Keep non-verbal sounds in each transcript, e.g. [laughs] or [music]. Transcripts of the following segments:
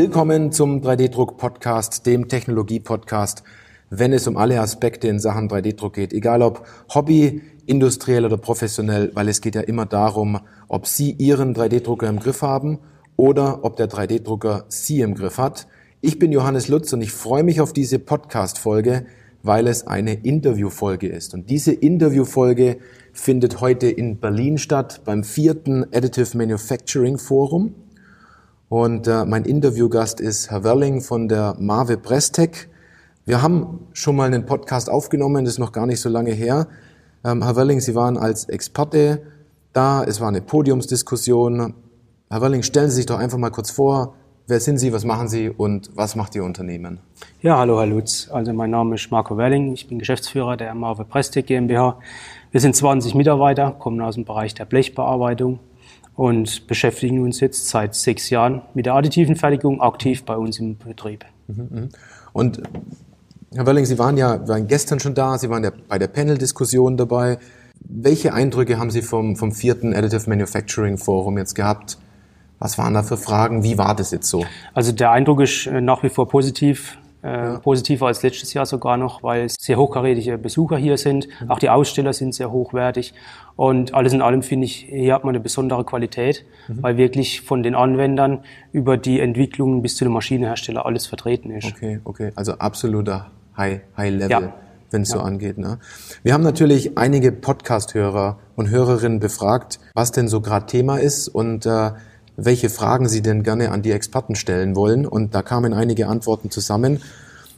Willkommen zum 3D-Druck-Podcast, dem Technologie-Podcast, wenn es um alle Aspekte in Sachen 3D-Druck geht, egal ob Hobby, industriell oder professionell, weil es geht ja immer darum, ob Sie Ihren 3D-Drucker im Griff haben oder ob der 3D-Drucker Sie im Griff hat. Ich bin Johannes Lutz und ich freue mich auf diese Podcast-Folge, weil es eine Interviewfolge ist. Und diese Interviewfolge findet heute in Berlin statt beim vierten Additive Manufacturing Forum. Und äh, mein Interviewgast ist Herr Werling von der Marve Prestec. Wir haben schon mal einen Podcast aufgenommen, das ist noch gar nicht so lange her. Ähm, Herr Werling, Sie waren als Experte da, es war eine Podiumsdiskussion. Herr Werling, stellen Sie sich doch einfach mal kurz vor, Wer sind Sie, was machen Sie und was macht Ihr Unternehmen? Ja, hallo Herr Lutz. Also mein Name ist Marco Welling, ich bin Geschäftsführer der Marve Prestek GmbH. Wir sind 20 Mitarbeiter, kommen aus dem Bereich der Blechbearbeitung und beschäftigen uns jetzt seit sechs Jahren mit der additiven Fertigung aktiv bei uns im Betrieb. Mhm, mhm. Und Herr Welling, Sie waren ja waren gestern schon da, Sie waren ja bei der Panel-Diskussion dabei. Welche Eindrücke haben Sie vom, vom vierten Additive Manufacturing Forum jetzt gehabt? Was waren da für Fragen? Wie war das jetzt so? Also der Eindruck ist äh, nach wie vor positiv. Äh, ja. Positiver als letztes Jahr sogar noch, weil sehr hochkarätige Besucher hier sind. Mhm. Auch die Aussteller sind sehr hochwertig. Und alles in allem finde ich, hier hat man eine besondere Qualität, mhm. weil wirklich von den Anwendern über die Entwicklung bis zu den Maschinenhersteller alles vertreten ist. Okay, okay. Also absoluter High, High Level. Ja wenn es ja. so angeht. Ne? Wir haben natürlich einige Podcast-Hörer und Hörerinnen befragt, was denn so gerade Thema ist. Und äh, welche Fragen Sie denn gerne an die Experten stellen wollen. Und da kamen einige Antworten zusammen.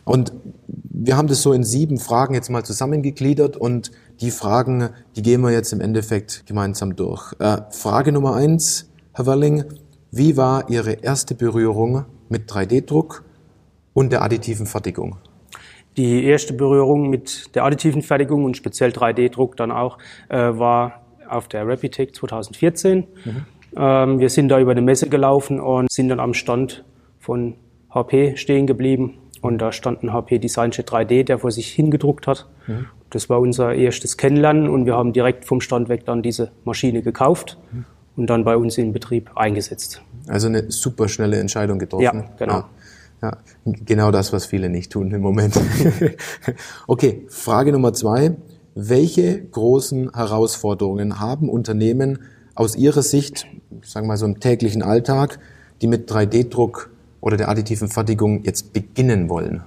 Und wir haben das so in sieben Fragen jetzt mal zusammengegliedert und die Fragen, die gehen wir jetzt im Endeffekt gemeinsam durch. Äh, Frage Nummer eins, Herr Werling, wie war Ihre erste Berührung mit 3D-Druck und der additiven Fertigung? Die erste Berührung mit der additiven Fertigung und speziell 3D-Druck dann auch äh, war auf der Rapidtech 2014. Mhm. Ähm, wir sind da über eine Messe gelaufen und sind dann am Stand von HP stehen geblieben. Und da stand ein HP DesignJet 3D, der vor sich hingedruckt hat. Mhm. Das war unser erstes Kennenlernen und wir haben direkt vom Stand weg dann diese Maschine gekauft mhm. und dann bei uns in Betrieb eingesetzt. Also eine super schnelle Entscheidung getroffen. Ja, genau. Ja. Ja, genau das, was viele nicht tun im Moment. [laughs] okay, Frage Nummer zwei. Welche großen Herausforderungen haben Unternehmen aus Ihrer Sicht, sagen wir mal so im täglichen Alltag, die mit 3D-Druck oder der additiven Fertigung jetzt beginnen wollen?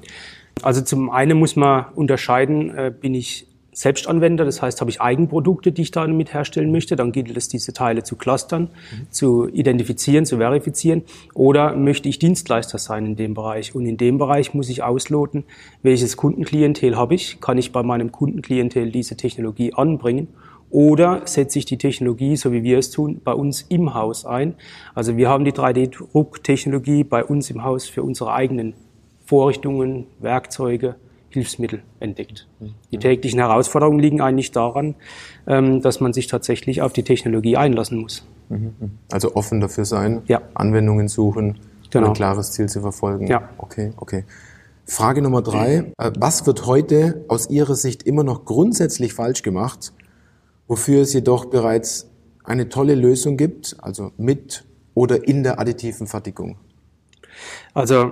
Also zum einen muss man unterscheiden, äh, bin ich Selbstanwender, das heißt, habe ich Eigenprodukte, die ich damit herstellen möchte, dann gilt es, diese Teile zu clustern, mhm. zu identifizieren, zu verifizieren. Oder möchte ich Dienstleister sein in dem Bereich? Und in dem Bereich muss ich ausloten, welches Kundenklientel habe ich? Kann ich bei meinem Kundenklientel diese Technologie anbringen? Oder setze ich die Technologie, so wie wir es tun, bei uns im Haus ein? Also wir haben die 3D-Drucktechnologie bei uns im Haus für unsere eigenen Vorrichtungen, Werkzeuge, Hilfsmittel entdeckt. Die täglichen Herausforderungen liegen eigentlich daran, ähm, dass man sich tatsächlich auf die Technologie einlassen muss. Also offen dafür sein, ja. Anwendungen suchen, genau. ein klares Ziel zu verfolgen. Ja. Okay, okay. Frage Nummer drei. Äh, was wird heute aus Ihrer Sicht immer noch grundsätzlich falsch gemacht, wofür es jedoch bereits eine tolle Lösung gibt, also mit oder in der additiven Fertigung? Also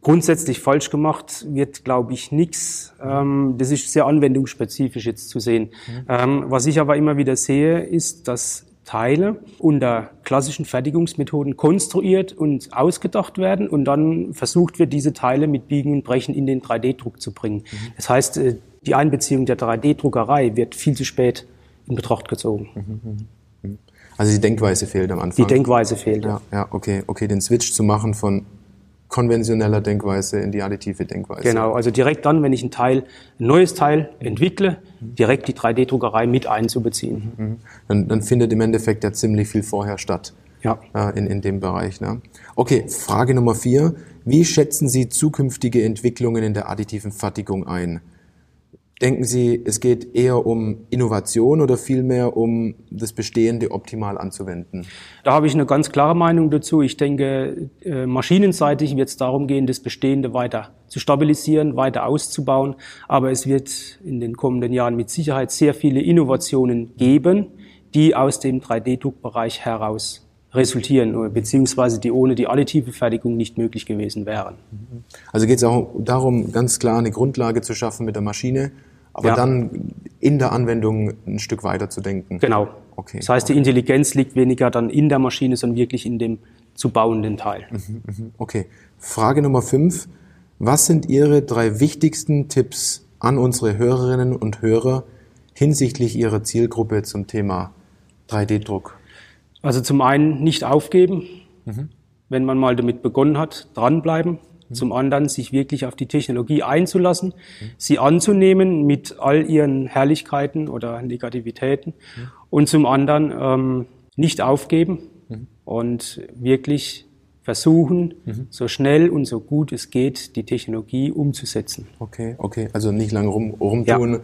grundsätzlich falsch gemacht wird, glaube ich, nichts. Ähm, das ist sehr anwendungsspezifisch jetzt zu sehen. Mhm. Ähm, was ich aber immer wieder sehe, ist, dass Teile unter klassischen Fertigungsmethoden konstruiert und ausgedacht werden und dann versucht wird, diese Teile mit Biegen und Brechen in den 3D-Druck zu bringen. Mhm. Das heißt, äh, die Einbeziehung der 3D-Druckerei wird viel zu spät in Betracht gezogen. Mhm, mhm, also die Denkweise fehlt am Anfang. Die Denkweise fehlt. Ja, ja, okay, okay, den Switch zu machen von konventioneller Denkweise in die additive Denkweise. Genau, also direkt dann, wenn ich ein Teil, ein neues Teil entwickle, direkt die 3D-Druckerei mit einzubeziehen. Mhm. Dann, dann, findet im Endeffekt ja ziemlich viel vorher statt. Ja. Äh, in, in dem Bereich. Ne? Okay, Frage Nummer vier. Wie schätzen Sie zukünftige Entwicklungen in der additiven Fertigung ein? Denken Sie, es geht eher um Innovation oder vielmehr um das Bestehende optimal anzuwenden? Da habe ich eine ganz klare Meinung dazu. Ich denke, äh, maschinenseitig wird es darum gehen, das Bestehende weiter zu stabilisieren, weiter auszubauen. Aber es wird in den kommenden Jahren mit Sicherheit sehr viele Innovationen geben, die aus dem 3D-Druckbereich heraus resultieren, beziehungsweise die ohne die additive Fertigung nicht möglich gewesen wären. Also geht es auch darum, ganz klar eine Grundlage zu schaffen mit der Maschine, aber ja. dann in der Anwendung ein Stück weiter zu denken. Genau. Okay. Das heißt, die Intelligenz liegt weniger dann in der Maschine, sondern wirklich in dem zu bauenden Teil. Mhm, mhm. Okay. Frage Nummer fünf. Was sind Ihre drei wichtigsten Tipps an unsere Hörerinnen und Hörer hinsichtlich ihrer Zielgruppe zum Thema 3D-Druck? Also zum einen nicht aufgeben, mhm. wenn man mal damit begonnen hat, dranbleiben. Mhm. Zum anderen sich wirklich auf die Technologie einzulassen, mhm. sie anzunehmen mit all ihren Herrlichkeiten oder Negativitäten. Mhm. Und zum anderen ähm, nicht aufgeben mhm. und wirklich versuchen, mhm. so schnell und so gut es geht, die Technologie umzusetzen. Okay, okay. Also nicht lange rum, rumtun. Ja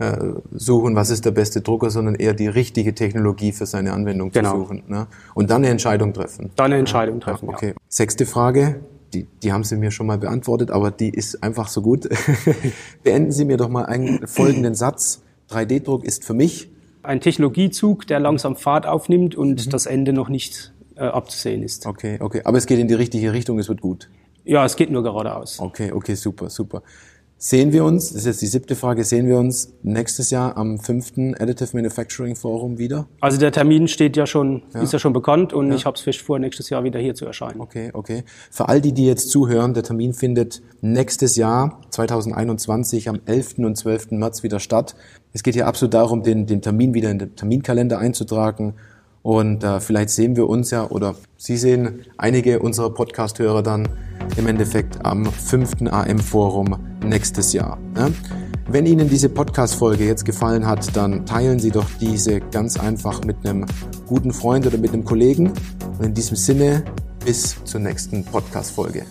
äh, suchen, was ist der beste Drucker, sondern eher die richtige Technologie für seine Anwendung genau. zu suchen. Ne? Und dann eine Entscheidung treffen. Dann eine Entscheidung treffen. okay. Ja. Sechste Frage, die, die haben Sie mir schon mal beantwortet, aber die ist einfach so gut. [laughs] Beenden Sie mir doch mal einen folgenden Satz. 3D-Druck ist für mich ein Technologiezug, der langsam Fahrt aufnimmt und mhm. das Ende noch nicht äh, abzusehen ist. Okay, okay. Aber es geht in die richtige Richtung, es wird gut. Ja, es geht nur geradeaus. Okay, okay, super, super. Sehen wir uns, das ist jetzt die siebte Frage, sehen wir uns nächstes Jahr am fünften Additive Manufacturing Forum wieder? Also der Termin steht ja schon, ja. ist ja schon bekannt und ja. ich habe es fest vor, nächstes Jahr wieder hier zu erscheinen. Okay, okay. Für all die, die jetzt zuhören, der Termin findet nächstes Jahr, 2021, am 11. und 12. März wieder statt. Es geht hier absolut darum, den, den Termin wieder in den Terminkalender einzutragen und äh, vielleicht sehen wir uns ja oder Sie sehen einige unserer Podcast-Hörer dann im Endeffekt am fünften AM-Forum nächstes Jahr. Ne? Wenn Ihnen diese Podcast-Folge jetzt gefallen hat, dann teilen Sie doch diese ganz einfach mit einem guten Freund oder mit einem Kollegen. Und in diesem Sinne, bis zur nächsten Podcast-Folge.